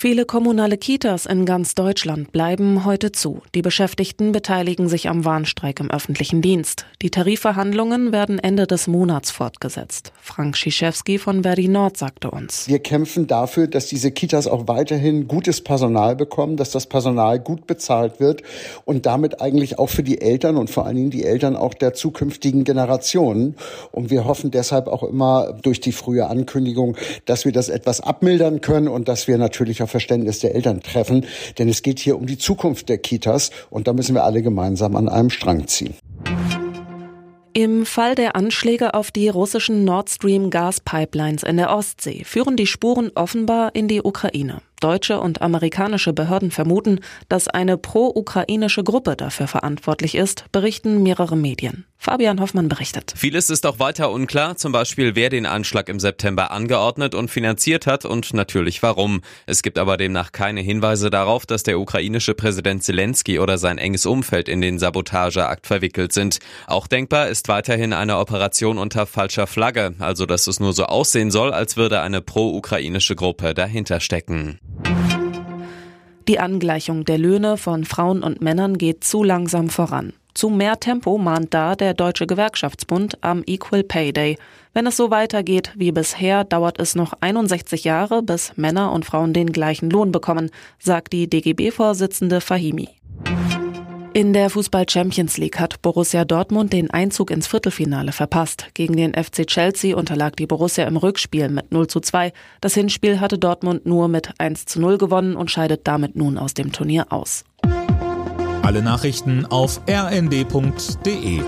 Viele kommunale Kitas in ganz Deutschland bleiben heute zu. Die Beschäftigten beteiligen sich am Warnstreik im öffentlichen Dienst. Die Tarifverhandlungen werden Ende des Monats fortgesetzt. Frank Schiszewski von Verdi Nord sagte uns. Wir kämpfen dafür, dass diese Kitas auch weiterhin gutes Personal bekommen, dass das Personal gut bezahlt wird und damit eigentlich auch für die Eltern und vor allen Dingen die Eltern auch der zukünftigen Generationen. Und wir hoffen deshalb auch immer durch die frühe Ankündigung, dass wir das etwas abmildern können und dass wir natürlich Verständnis der Eltern treffen. Denn es geht hier um die Zukunft der Kitas und da müssen wir alle gemeinsam an einem Strang ziehen. Im Fall der Anschläge auf die russischen Nord Stream Gaspipelines in der Ostsee führen die Spuren offenbar in die Ukraine. Deutsche und amerikanische Behörden vermuten, dass eine pro-ukrainische Gruppe dafür verantwortlich ist, berichten mehrere Medien. Fabian Hoffmann berichtet. Vieles ist auch weiter unklar, zum Beispiel wer den Anschlag im September angeordnet und finanziert hat und natürlich warum. Es gibt aber demnach keine Hinweise darauf, dass der ukrainische Präsident Zelensky oder sein enges Umfeld in den Sabotageakt verwickelt sind. Auch denkbar ist weiterhin eine Operation unter falscher Flagge, also dass es nur so aussehen soll, als würde eine pro-ukrainische Gruppe dahinter stecken. Die Angleichung der Löhne von Frauen und Männern geht zu langsam voran. Zu mehr Tempo mahnt da der Deutsche Gewerkschaftsbund am Equal Pay Day. Wenn es so weitergeht wie bisher, dauert es noch 61 Jahre, bis Männer und Frauen den gleichen Lohn bekommen, sagt die DGB-Vorsitzende Fahimi. In der Fußball Champions League hat Borussia Dortmund den Einzug ins Viertelfinale verpasst. Gegen den FC Chelsea unterlag die Borussia im Rückspiel mit 0 zu 2. Das Hinspiel hatte Dortmund nur mit 1 zu 0 gewonnen und scheidet damit nun aus dem Turnier aus. Alle Nachrichten auf rnd.de